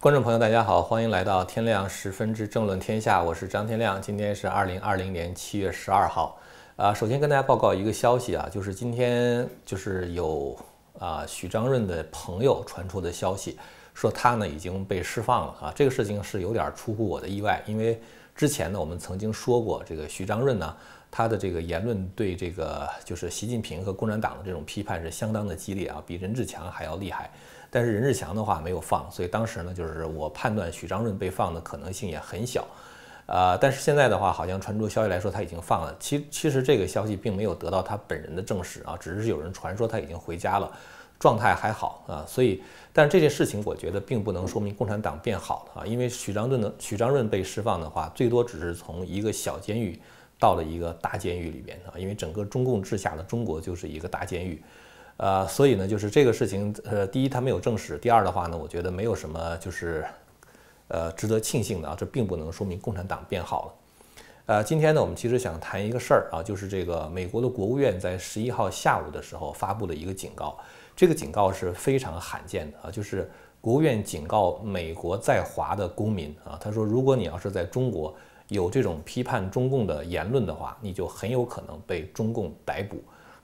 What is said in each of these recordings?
观众朋友，大家好，欢迎来到天亮十分之政论天下，我是张天亮。今天是二零二零年七月十二号，啊，首先跟大家报告一个消息啊，就是今天就是有啊许章润的朋友传出的消息，说他呢已经被释放了啊，这个事情是有点出乎我的意外，因为之前呢我们曾经说过，这个许章润呢他的这个言论对这个就是习近平和共产党的这种批判是相当的激烈啊，比任志强还要厉害。但是任志强的话没有放，所以当时呢，就是我判断许章润被放的可能性也很小，呃，但是现在的话，好像传出消息来说他已经放了。其其实这个消息并没有得到他本人的证实啊，只是有人传说他已经回家了，状态还好啊。所以，但是这件事情我觉得并不能说明共产党变好了啊，因为许章润的许章润被释放的话，最多只是从一个小监狱到了一个大监狱里边啊，因为整个中共治下的中国就是一个大监狱。呃，所以呢，就是这个事情，呃，第一他没有证实，第二的话呢，我觉得没有什么就是，呃，值得庆幸的啊，这并不能说明共产党变好了。呃，今天呢，我们其实想谈一个事儿啊，就是这个美国的国务院在十一号下午的时候发布了一个警告，这个警告是非常罕见的啊，就是国务院警告美国在华的公民啊，他说，如果你要是在中国有这种批判中共的言论的话，你就很有可能被中共逮捕。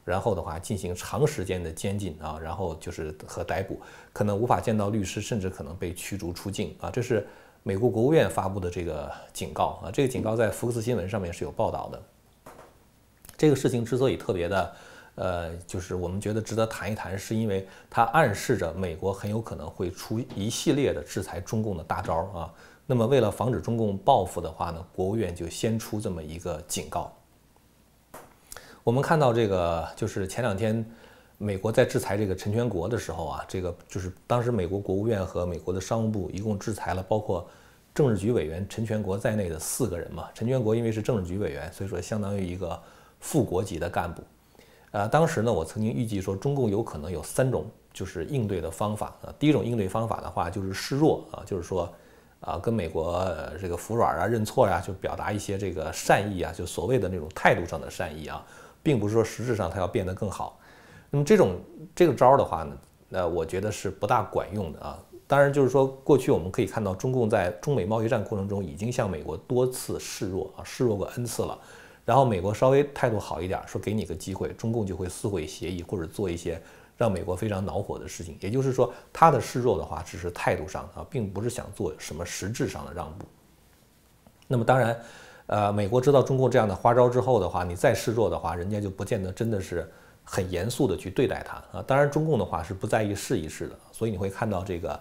然后的话进行长时间的监禁啊，然后就是和逮捕，可能无法见到律师，甚至可能被驱逐出境啊。这是美国国务院发布的这个警告啊。这个警告在福克斯新闻上面是有报道的。这个事情之所以特别的，呃，就是我们觉得值得谈一谈，是因为它暗示着美国很有可能会出一系列的制裁中共的大招啊。那么为了防止中共报复的话呢，国务院就先出这么一个警告。我们看到这个，就是前两天美国在制裁这个陈全国的时候啊，这个就是当时美国国务院和美国的商务部一共制裁了包括政治局委员陈全国在内的四个人嘛。陈全国因为是政治局委员，所以说相当于一个副国级的干部。呃，当时呢，我曾经预计说中共有可能有三种就是应对的方法啊。第一种应对方法的话就是示弱啊，就是说啊跟美国这个服软啊、认错呀，就表达一些这个善意啊，就所谓的那种态度上的善意啊。并不是说实质上它要变得更好，那么这种这个招儿的话呢，那我觉得是不大管用的啊。当然，就是说过去我们可以看到，中共在中美贸易战过程中已经向美国多次示弱啊，示弱过 N 次了。然后美国稍微态度好一点，说给你个机会，中共就会撕毁协议或者做一些让美国非常恼火的事情。也就是说，他的示弱的话只是态度上啊，并不是想做什么实质上的让步。那么当然。呃，美国知道中共这样的花招之后的话，你再示弱的话，人家就不见得真的是很严肃的去对待它啊。当然，中共的话是不在意试一试的，所以你会看到这个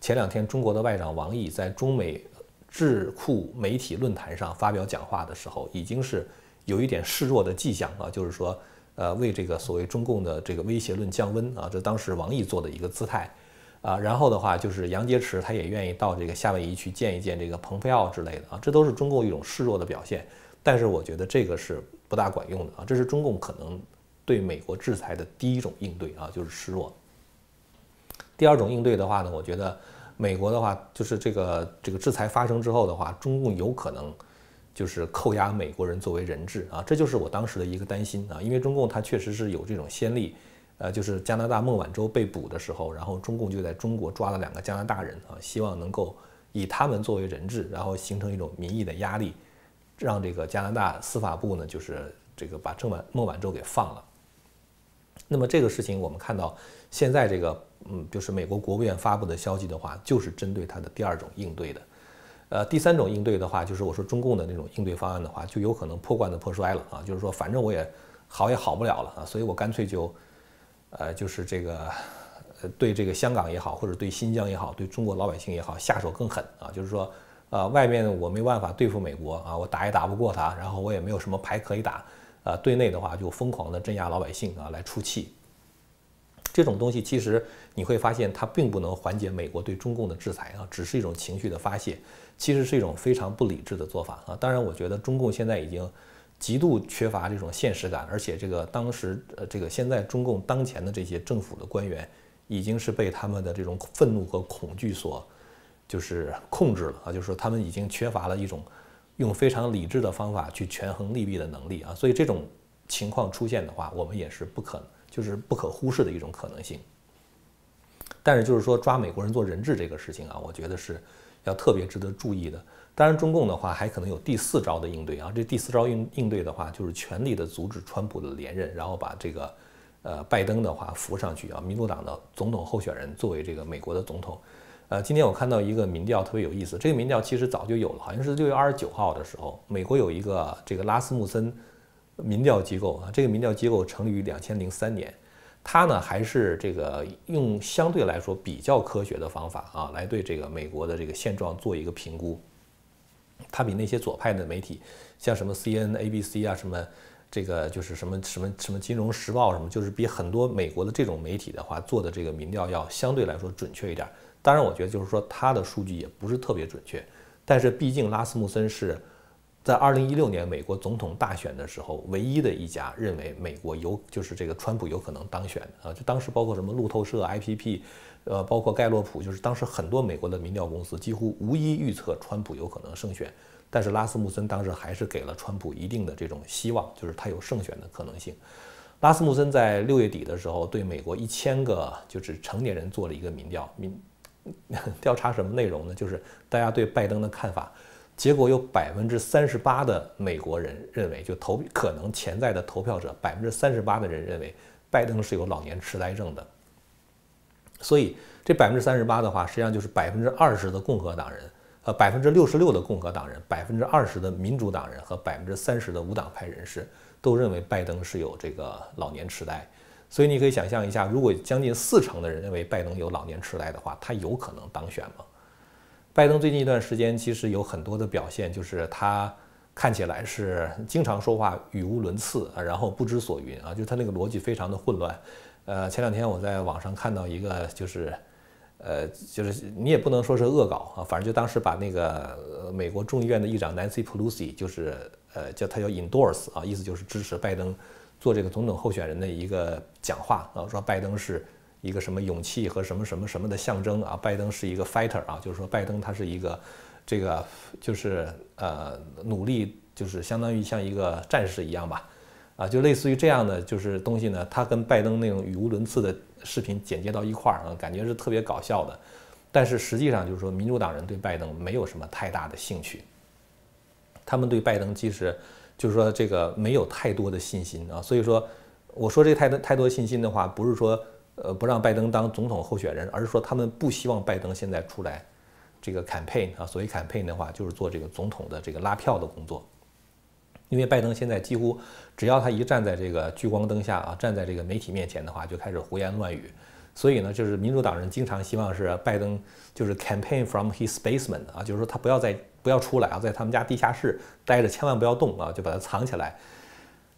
前两天中国的外长王毅在中美智库媒体论坛上发表讲话的时候，已经是有一点示弱的迹象啊，就是说，呃，为这个所谓中共的这个威胁论降温啊，这当时王毅做的一个姿态。啊，然后的话就是杨洁篪，他也愿意到这个夏威夷去见一见这个蓬佩奥之类的啊，这都是中共一种示弱的表现。但是我觉得这个是不大管用的啊，这是中共可能对美国制裁的第一种应对啊，就是示弱。第二种应对的话呢，我觉得美国的话就是这个这个制裁发生之后的话，中共有可能就是扣押美国人作为人质啊，这就是我当时的一个担心啊，因为中共它确实是有这种先例。呃，就是加拿大孟晚舟被捕的时候，然后中共就在中国抓了两个加拿大人啊，希望能够以他们作为人质，然后形成一种民意的压力，让这个加拿大司法部呢，就是这个把郑晚孟晚舟给放了。那么这个事情我们看到，现在这个嗯，就是美国国务院发布的消息的话，就是针对他的第二种应对的。呃，第三种应对的话，就是我说中共的那种应对方案的话，就有可能破罐子破摔了啊，就是说反正我也好也好不了了啊，所以我干脆就。呃，就是这个，呃，对这个香港也好，或者对新疆也好，对中国老百姓也好，下手更狠啊！就是说，呃，外面我没办法对付美国啊，我打也打不过他，然后我也没有什么牌可以打，啊，对内的话就疯狂的镇压老百姓啊，来出气。这种东西其实你会发现，它并不能缓解美国对中共的制裁啊，只是一种情绪的发泄，其实是一种非常不理智的做法啊。当然，我觉得中共现在已经。极度缺乏这种现实感，而且这个当时呃，这个现在中共当前的这些政府的官员，已经是被他们的这种愤怒和恐惧所就是控制了啊，就是说他们已经缺乏了一种用非常理智的方法去权衡利弊的能力啊，所以这种情况出现的话，我们也是不可就是不可忽视的一种可能性。但是就是说抓美国人做人质这个事情啊，我觉得是要特别值得注意的。当然，中共的话还可能有第四招的应对啊。这第四招应应对的话，就是全力的阻止川普的连任，然后把这个呃拜登的话扶上去啊，民主党的总统候选人作为这个美国的总统。呃，今天我看到一个民调特别有意思，这个民调其实早就有了，好像是六月二十九号的时候，美国有一个这个拉斯穆森民调机构啊，这个民调机构成立于两千零三年，它呢还是这个用相对来说比较科学的方法啊，来对这个美国的这个现状做一个评估。它比那些左派的媒体，像什么 C N A B C 啊，什么这个就是什么什么什么金融时报什么，就是比很多美国的这种媒体的话做的这个民调要相对来说准确一点。当然，我觉得就是说它的数据也不是特别准确，但是毕竟拉斯穆森是在二零一六年美国总统大选的时候唯一的一家认为美国有就是这个川普有可能当选啊，就当时包括什么路透社、I P P，呃，包括盖洛普，就是当时很多美国的民调公司几乎无一预测川普有可能胜选，但是拉斯穆森当时还是给了川普一定的这种希望，就是他有胜选的可能性。拉斯穆森在六月底的时候对美国一千个就是成年人做了一个民调，民。调查什么内容呢？就是大家对拜登的看法。结果有百分之三十八的美国人认为，就投可能潜在的投票者，百分之三十八的人认为拜登是有老年痴呆症的。所以这百分之三十八的话，实际上就是百分之二十的共和党人，呃，百分之六十六的共和党人，百分之二十的民主党人和百分之三十的无党派人士都认为拜登是有这个老年痴呆。所以你可以想象一下，如果将近四成的人认为拜登有老年痴呆的话，他有可能当选吗？拜登最近一段时间其实有很多的表现，就是他看起来是经常说话语无伦次啊，然后不知所云啊，就他那个逻辑非常的混乱。呃，前两天我在网上看到一个，就是，呃，就是你也不能说是恶搞啊，反正就当时把那个美国众议院的议长 Nancy Pelosi，就是呃叫他叫 endorse 啊，意思就是支持拜登。做这个总统候选人的一个讲话啊，说拜登是一个什么勇气和什么什么什么的象征啊，拜登是一个 fighter 啊，就是说拜登他是一个这个就是呃努力就是相当于像一个战士一样吧，啊，就类似于这样的就是东西呢，他跟拜登那种语无伦次的视频剪接到一块儿啊，感觉是特别搞笑的，但是实际上就是说民主党人对拜登没有什么太大的兴趣，他们对拜登其实。就是说这个没有太多的信心啊，所以说我说这太多太多信心的话，不是说呃不让拜登当总统候选人，而是说他们不希望拜登现在出来这个 campaign 啊，所谓 campaign 的话就是做这个总统的这个拉票的工作，因为拜登现在几乎只要他一站在这个聚光灯下啊，站在这个媒体面前的话，就开始胡言乱语，所以呢，就是民主党人经常希望是拜登就是 campaign from his basement 啊，就是说他不要再。不要出来啊，在他们家地下室待着，千万不要动啊，就把它藏起来。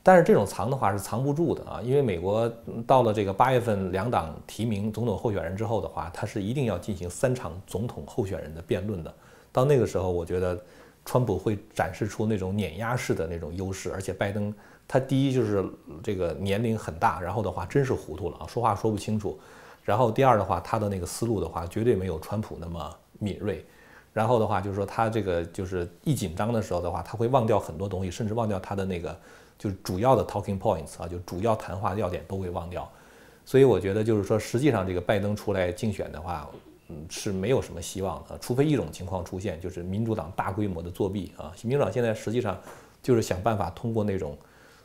但是这种藏的话是藏不住的啊，因为美国到了这个八月份两党提名总统候选人之后的话，他是一定要进行三场总统候选人的辩论的。到那个时候，我觉得川普会展示出那种碾压式的那种优势，而且拜登他第一就是这个年龄很大，然后的话真是糊涂了啊，说话说不清楚。然后第二的话，他的那个思路的话绝对没有川普那么敏锐。然后的话，就是说他这个就是一紧张的时候的话，他会忘掉很多东西，甚至忘掉他的那个就是主要的 talking points 啊，就主要谈话要点都会忘掉。所以我觉得就是说，实际上这个拜登出来竞选的话，嗯，是没有什么希望的，除非一种情况出现，就是民主党大规模的作弊啊。民主党现在实际上就是想办法通过那种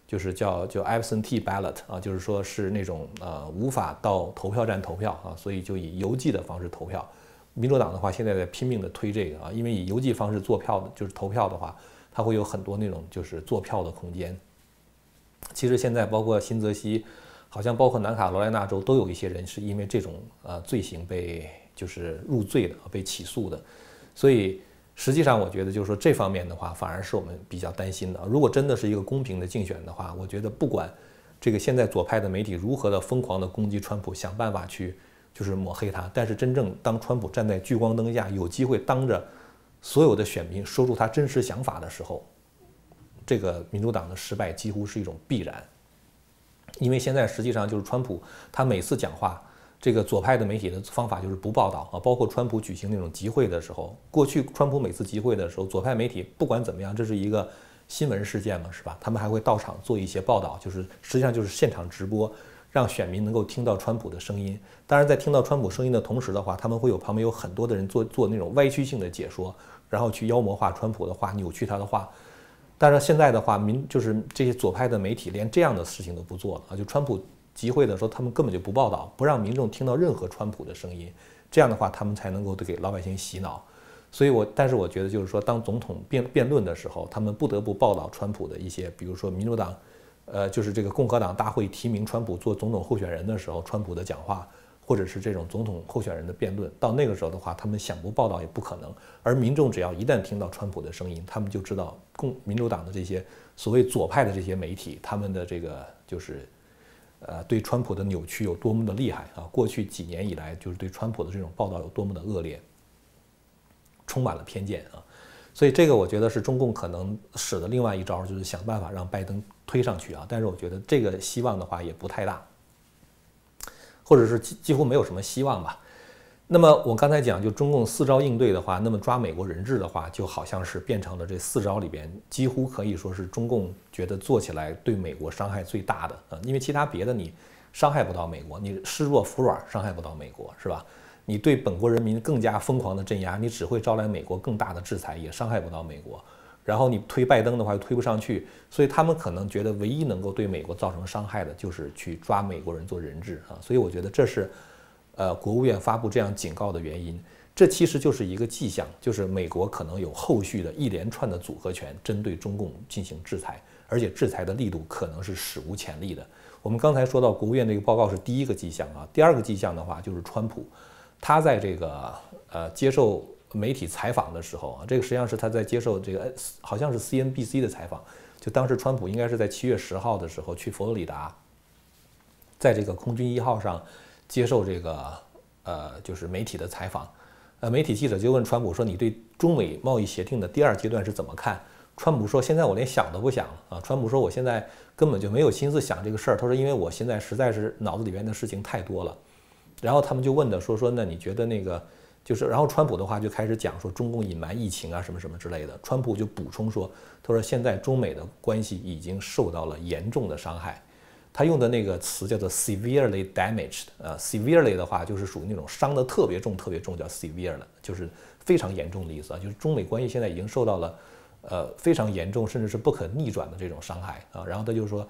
就是叫叫 absentee ballot 啊，就是说是那种呃无法到投票站投票啊，所以就以邮寄的方式投票。民主党的话，现在在拼命的推这个啊，因为以邮寄方式做票的，就是投票的话，它会有很多那种就是做票的空间。其实现在包括新泽西，好像包括南卡罗来纳州都有一些人是因为这种呃罪行被就是入罪的，被起诉的。所以实际上我觉得就是说这方面的话，反而是我们比较担心的。如果真的是一个公平的竞选的话，我觉得不管这个现在左派的媒体如何的疯狂的攻击川普，想办法去。就是抹黑他，但是真正当川普站在聚光灯下，有机会当着所有的选民说出他真实想法的时候，这个民主党的失败几乎是一种必然。因为现在实际上就是川普他每次讲话，这个左派的媒体的方法就是不报道啊，包括川普举行那种集会的时候，过去川普每次集会的时候，左派媒体不管怎么样，这是一个新闻事件嘛，是吧？他们还会到场做一些报道，就是实际上就是现场直播。让选民能够听到川普的声音。当然，在听到川普声音的同时的话，他们会有旁边有很多的人做做那种歪曲性的解说，然后去妖魔化川普的话，扭曲他的话。但是现在的话，民就是这些左派的媒体连这样的事情都不做了啊！就川普集会的时候，他们根本就不报道，不让民众听到任何川普的声音。这样的话，他们才能够给老百姓洗脑。所以我，但是我觉得就是说，当总统辩辩论的时候，他们不得不报道川普的一些，比如说民主党，呃，就是这个共和党大会提名川普做总统候选人的时候，川普的讲话。或者是这种总统候选人的辩论，到那个时候的话，他们想不报道也不可能。而民众只要一旦听到川普的声音，他们就知道共民主党的这些所谓左派的这些媒体，他们的这个就是，呃，对川普的扭曲有多么的厉害啊！过去几年以来，就是对川普的这种报道有多么的恶劣，充满了偏见啊！所以这个我觉得是中共可能使的另外一招，就是想办法让拜登推上去啊！但是我觉得这个希望的话也不太大。或者是几几乎没有什么希望吧。那么我刚才讲，就中共四招应对的话，那么抓美国人质的话，就好像是变成了这四招里边几乎可以说是中共觉得做起来对美国伤害最大的啊。因为其他别的你伤害不到美国，你示弱服软伤害不到美国，是吧？你对本国人民更加疯狂的镇压，你只会招来美国更大的制裁，也伤害不到美国。然后你推拜登的话又推不上去，所以他们可能觉得唯一能够对美国造成伤害的就是去抓美国人做人质啊，所以我觉得这是，呃，国务院发布这样警告的原因。这其实就是一个迹象，就是美国可能有后续的一连串的组合拳针对中共进行制裁，而且制裁的力度可能是史无前例的。我们刚才说到国务院这个报告是第一个迹象啊，第二个迹象的话就是川普，他在这个呃接受。媒体采访的时候啊，这个实际上是他在接受这个好像是 CNBC 的采访。就当时川普应该是在七月十号的时候去佛罗里达，在这个空军一号上接受这个呃就是媒体的采访。呃，媒体记者就问川普说：“你对中美贸易协定的第二阶段是怎么看？”川普说：“现在我连想都不想了啊！”川普说：“我现在根本就没有心思想这个事儿。”他说：“因为我现在实在是脑子里边的事情太多了。”然后他们就问的说：“说那你觉得那个？”就是，然后川普的话就开始讲说中共隐瞒疫情啊，什么什么之类的。川普就补充说，他说现在中美的关系已经受到了严重的伤害。他用的那个词叫做 severely damaged，呃，severely 的话就是属于那种伤的特别重、特别重，叫 severe 了，就是非常严重的意思啊。就是中美关系现在已经受到了，呃，非常严重，甚至是不可逆转的这种伤害啊。然后他就说。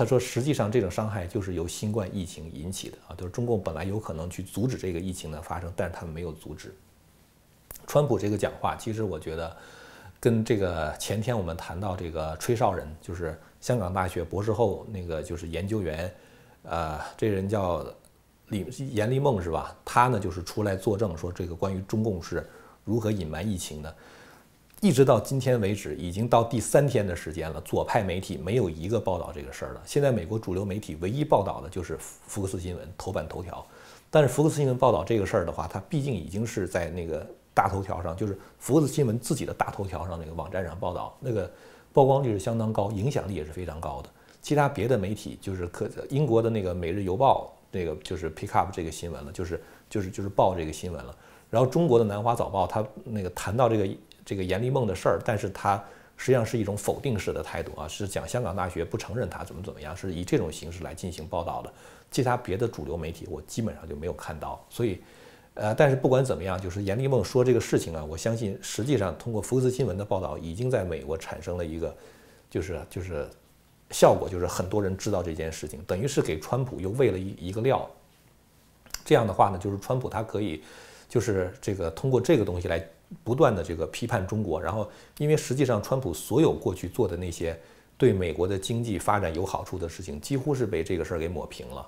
他说：“实际上，这种伤害就是由新冠疫情引起的啊，就是中共本来有可能去阻止这个疫情的发生，但是他们没有阻止。”川普这个讲话，其实我觉得跟这个前天我们谈到这个吹哨人，就是香港大学博士后那个就是研究员，呃，这人叫李严立梦是吧？他呢就是出来作证说，这个关于中共是如何隐瞒疫情的。一直到今天为止，已经到第三天的时间了。左派媒体没有一个报道这个事儿了。现在美国主流媒体唯一报道的就是福克斯新闻头版头条。但是福克斯新闻报道这个事儿的话，它毕竟已经是在那个大头条上，就是福克斯新闻自己的大头条上那个网站上报道，那个曝光率是相当高，影响力也是非常高的。其他别的媒体就是可英国的那个《每日邮报》那个就是 pick up 这个新闻了，就是就是就是报这个新闻了。然后中国的《南华早报》它那个谈到这个。这个严立梦的事儿，但是他实际上是一种否定式的态度啊，是讲香港大学不承认他怎么怎么样，是以这种形式来进行报道的。其他别的主流媒体我基本上就没有看到，所以，呃，但是不管怎么样，就是严立梦说这个事情啊，我相信实际上通过福斯新闻的报道，已经在美国产生了一个，就是就是效果，就是很多人知道这件事情，等于是给川普又喂了一一个料。这样的话呢，就是川普他可以，就是这个通过这个东西来。不断的这个批判中国，然后因为实际上川普所有过去做的那些对美国的经济发展有好处的事情，几乎是被这个事儿给抹平了。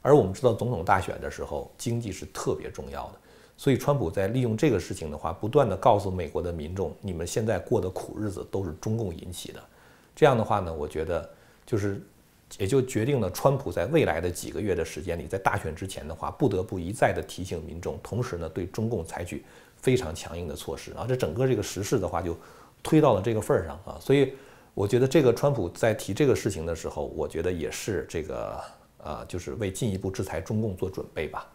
而我们知道总统大选的时候，经济是特别重要的，所以川普在利用这个事情的话，不断的告诉美国的民众，你们现在过的苦日子都是中共引起的。这样的话呢，我觉得就是也就决定了川普在未来的几个月的时间里，在大选之前的话，不得不一再的提醒民众，同时呢对中共采取。非常强硬的措施啊，这整个这个时事的话就推到了这个份儿上啊，所以我觉得这个川普在提这个事情的时候，我觉得也是这个呃，就是为进一步制裁中共做准备吧。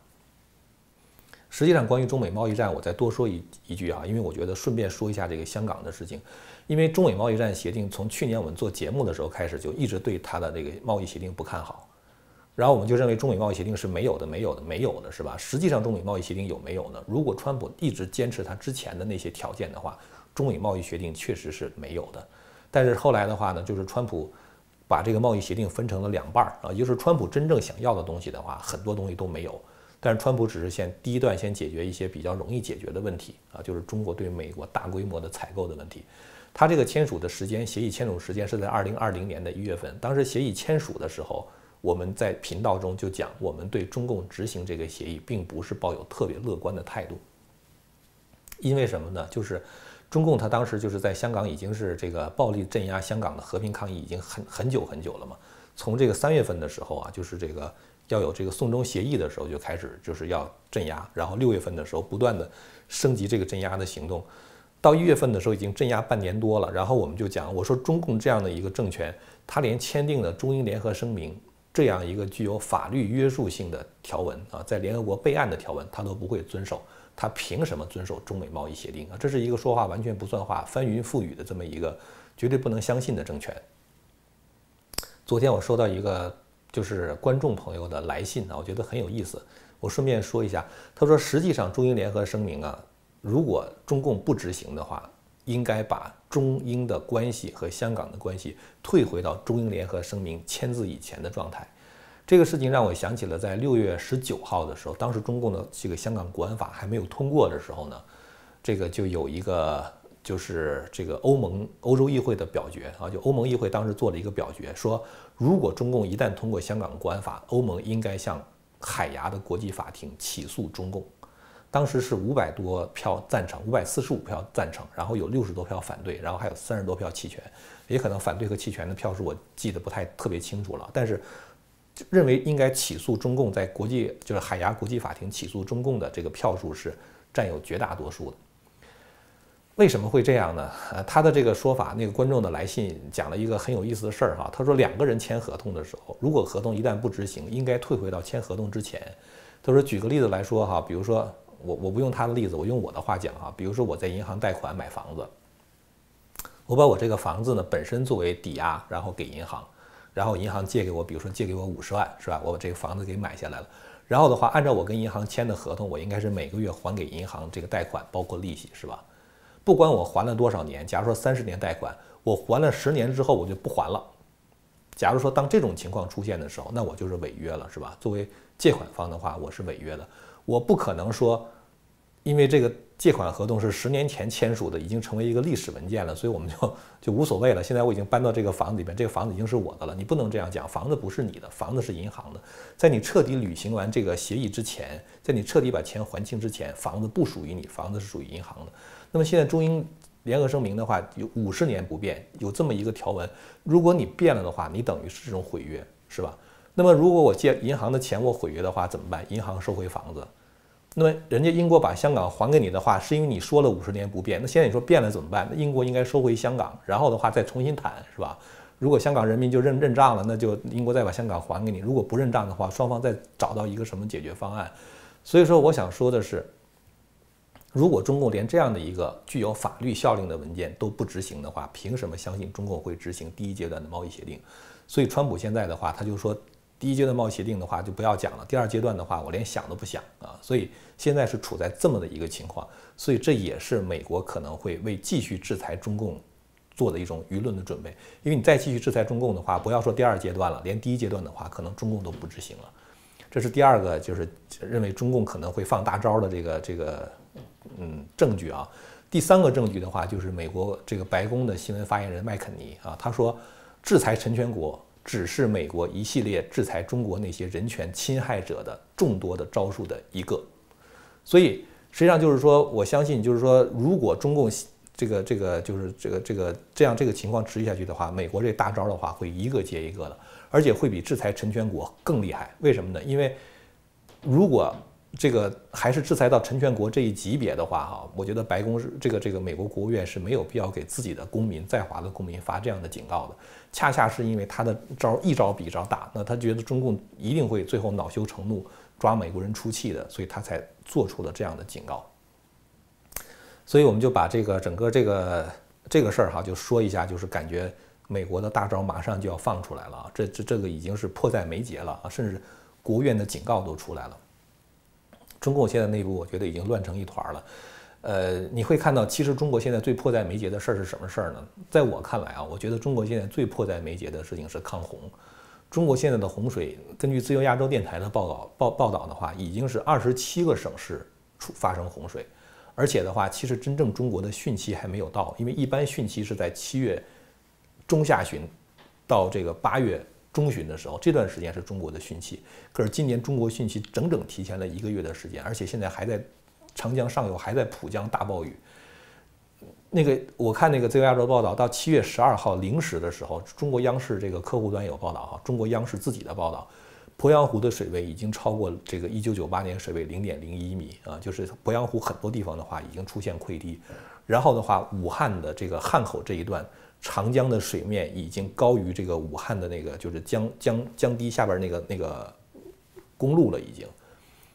实际上，关于中美贸易战，我再多说一一句啊，因为我觉得顺便说一下这个香港的事情，因为中美贸易战协定从去年我们做节目的时候开始就一直对它的这个贸易协定不看好，然后我们就认为中美贸易协定是没有的，没有的，没有的，是吧？实际上，中美贸易协定有没有呢？如果川普一直坚持他之前的那些条件的话，中美贸易协定确实是没有的。但是后来的话呢，就是川普把这个贸易协定分成了两半儿啊，就是川普真正想要的东西的话，很多东西都没有。但是川普只是先第一段先解决一些比较容易解决的问题啊，就是中国对美国大规模的采购的问题。他这个签署的时间，协议签署时间是在二零二零年的一月份，当时协议签署的时候。我们在频道中就讲，我们对中共执行这个协议，并不是抱有特别乐观的态度。因为什么呢？就是中共他当时就是在香港已经是这个暴力镇压香港的和平抗议已经很很久很久了嘛。从这个三月份的时候啊，就是这个要有这个送中协议的时候就开始就是要镇压，然后六月份的时候不断的升级这个镇压的行动，到一月份的时候已经镇压半年多了。然后我们就讲，我说中共这样的一个政权，他连签订了中英联合声明。这样一个具有法律约束性的条文啊，在联合国备案的条文，他都不会遵守，他凭什么遵守中美贸易协定啊？这是一个说话完全不算话、翻云覆雨的这么一个绝对不能相信的政权。昨天我收到一个就是观众朋友的来信啊，我觉得很有意思，我顺便说一下，他说实际上中英联合声明啊，如果中共不执行的话。应该把中英的关系和香港的关系退回到中英联合声明签字以前的状态。这个事情让我想起了在六月十九号的时候，当时中共的这个香港国安法还没有通过的时候呢，这个就有一个就是这个欧盟欧洲议会的表决啊，就欧盟议会当时做了一个表决，说如果中共一旦通过香港国安法，欧盟应该向海牙的国际法庭起诉中共。当时是五百多票赞成，五百四十五票赞成，然后有六十多票反对，然后还有三十多票弃权，也可能反对和弃权的票数我记得不太特别清楚了。但是认为应该起诉中共，在国际就是海牙国际法庭起诉中共的这个票数是占有绝大多数的。为什么会这样呢？呃，他的这个说法，那个观众的来信讲了一个很有意思的事儿哈。他说两个人签合同的时候，如果合同一旦不执行，应该退回到签合同之前。他说举个例子来说哈，比如说。我我不用他的例子，我用我的话讲哈，比如说我在银行贷款买房子，我把我这个房子呢本身作为抵押，然后给银行，然后银行借给我，比如说借给我五十万，是吧？我把这个房子给买下来了，然后的话，按照我跟银行签的合同，我应该是每个月还给银行这个贷款，包括利息，是吧？不管我还了多少年，假如说三十年贷款，我还了十年之后我就不还了。假如说当这种情况出现的时候，那我就是违约了，是吧？作为借款方的话，我是违约的。我不可能说，因为这个借款合同是十年前签署的，已经成为一个历史文件了，所以我们就就无所谓了。现在我已经搬到这个房子里边，这个房子已经是我的了。你不能这样讲，房子不是你的，房子是银行的。在你彻底履行完这个协议之前，在你彻底把钱还清之前，房子不属于你，房子是属于银行的。那么现在中英联合声明的话，有五十年不变，有这么一个条文，如果你变了的话，你等于是这种毁约，是吧？那么，如果我借银行的钱我毁约的话怎么办？银行收回房子，那么人家英国把香港还给你的话，是因为你说了五十年不变。那现在你说变了怎么办？那英国应该收回香港，然后的话再重新谈，是吧？如果香港人民就认认账了，那就英国再把香港还给你。如果不认账的话，双方再找到一个什么解决方案。所以说，我想说的是，如果中共连这样的一个具有法律效力的文件都不执行的话，凭什么相信中共会执行第一阶段的贸易协定？所以，川普现在的话，他就说。第一阶段贸易协定的话就不要讲了，第二阶段的话我连想都不想啊，所以现在是处在这么的一个情况，所以这也是美国可能会为继续制裁中共做的一种舆论的准备，因为你再继续制裁中共的话，不要说第二阶段了，连第一阶段的话可能中共都不执行了，这是第二个就是认为中共可能会放大招的这个这个嗯证据啊，第三个证据的话就是美国这个白宫的新闻发言人麦肯尼啊，他说制裁陈全国。只是美国一系列制裁中国那些人权侵害者的众多的招数的一个，所以实际上就是说，我相信就是说，如果中共这个这个就是这个这个这样这个情况持续下去的话，美国这大招的话会一个接一个的，而且会比制裁陈全国更厉害。为什么呢？因为如果这个还是制裁到陈全国这一级别的话，哈，我觉得白宫是这个这个美国国务院是没有必要给自己的公民在华的公民发这样的警告的。恰恰是因为他的招一招比一招大，那他觉得中共一定会最后恼羞成怒抓美国人出气的，所以他才做出了这样的警告。所以我们就把这个整个这个这个事儿哈就说一下，就是感觉。美国的大招马上就要放出来了啊，这这这个已经是迫在眉睫了啊，甚至国务院的警告都出来了。中共现在内部我觉得已经乱成一团了，呃，你会看到，其实中国现在最迫在眉睫的事儿是什么事儿呢？在我看来啊，我觉得中国现在最迫在眉睫的事情是抗洪。中国现在的洪水，根据自由亚洲电台的报道报报道的话，已经是二十七个省市出发生洪水，而且的话，其实真正中国的汛期还没有到，因为一般汛期是在七月中下旬到这个八月中旬的时候，这段时间是中国的汛期。可是今年中国汛期整整提前了一个月的时间，而且现在还在长江上游还在浦江大暴雨。那个我看那个自由亚洲报道，到七月十二号零时的时候，中国央视这个客户端有报道哈，中国央视自己的报道，鄱阳湖的水位已经超过这个一九九八年水位零点零一米啊，就是鄱阳湖很多地方的话已经出现溃堤，然后的话，武汉的这个汉口这一段长江的水面已经高于这个武汉的那个就是江江江堤下边那个那个公路了已经。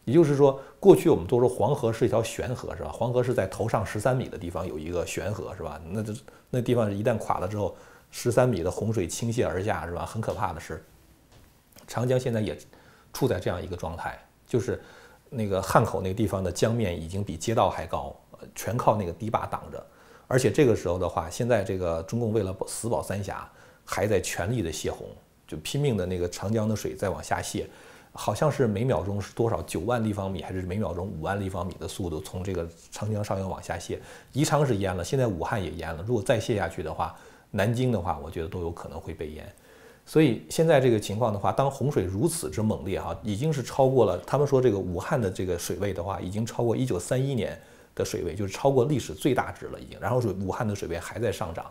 也就是说，过去我们都说黄河是一条悬河，是吧？黄河是在头上十三米的地方有一个悬河，是吧？那这那地方一旦垮了之后，十三米的洪水倾泻而下，是吧？很可怕的是，长江现在也处在这样一个状态，就是那个汉口那个地方的江面已经比街道还高，全靠那个堤坝挡着。而且这个时候的话，现在这个中共为了死保三峡，还在全力的泄洪，就拼命的那个长江的水在往下泄。好像是每秒钟是多少九万立方米，还是每秒钟五万立方米的速度从这个长江上游往下泄？宜昌是淹了，现在武汉也淹了。如果再泄下去的话，南京的话，我觉得都有可能会被淹。所以现在这个情况的话，当洪水如此之猛烈哈，已经是超过了他们说这个武汉的这个水位的话，已经超过一九三一年的水位，就是超过历史最大值了已经。然后是武汉的水位还在上涨。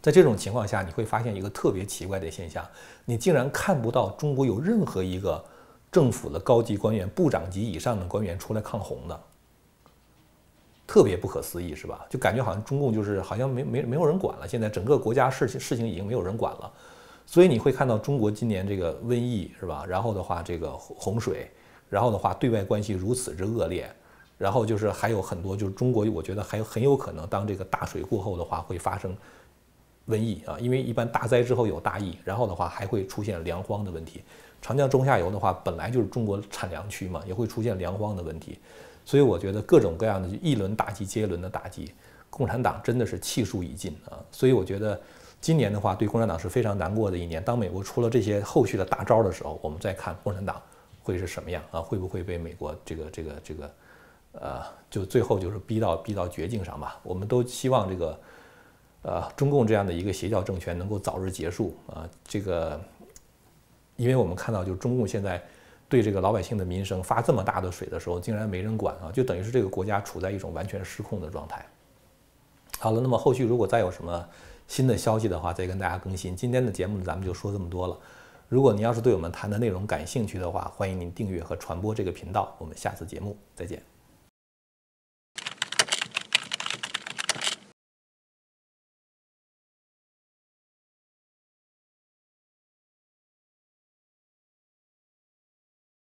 在这种情况下，你会发现一个特别奇怪的现象：你竟然看不到中国有任何一个政府的高级官员、部长级以上的官员出来抗洪的，特别不可思议，是吧？就感觉好像中共就是好像没没没有人管了。现在整个国家事情事情已经没有人管了，所以你会看到中国今年这个瘟疫，是吧？然后的话，这个洪水，然后的话，对外关系如此之恶劣，然后就是还有很多，就是中国，我觉得还有很有可能，当这个大水过后的话，会发生。瘟疫啊，因为一般大灾之后有大疫，然后的话还会出现粮荒的问题。长江中下游的话本来就是中国产粮区嘛，也会出现粮荒的问题。所以我觉得各种各样的就一轮打击接一轮的打击，共产党真的是气数已尽啊。所以我觉得今年的话对共产党是非常难过的一年。当美国出了这些后续的大招的时候，我们再看共产党会是什么样啊？会不会被美国这个这个这个呃，就最后就是逼到逼到绝境上吧？我们都希望这个。呃，中共这样的一个邪教政权能够早日结束啊！这个，因为我们看到，就中共现在对这个老百姓的民生发这么大的水的时候，竟然没人管啊，就等于是这个国家处在一种完全失控的状态。好了，那么后续如果再有什么新的消息的话，再跟大家更新。今天的节目咱们就说这么多了。如果您要是对我们谈的内容感兴趣的话，欢迎您订阅和传播这个频道。我们下次节目再见。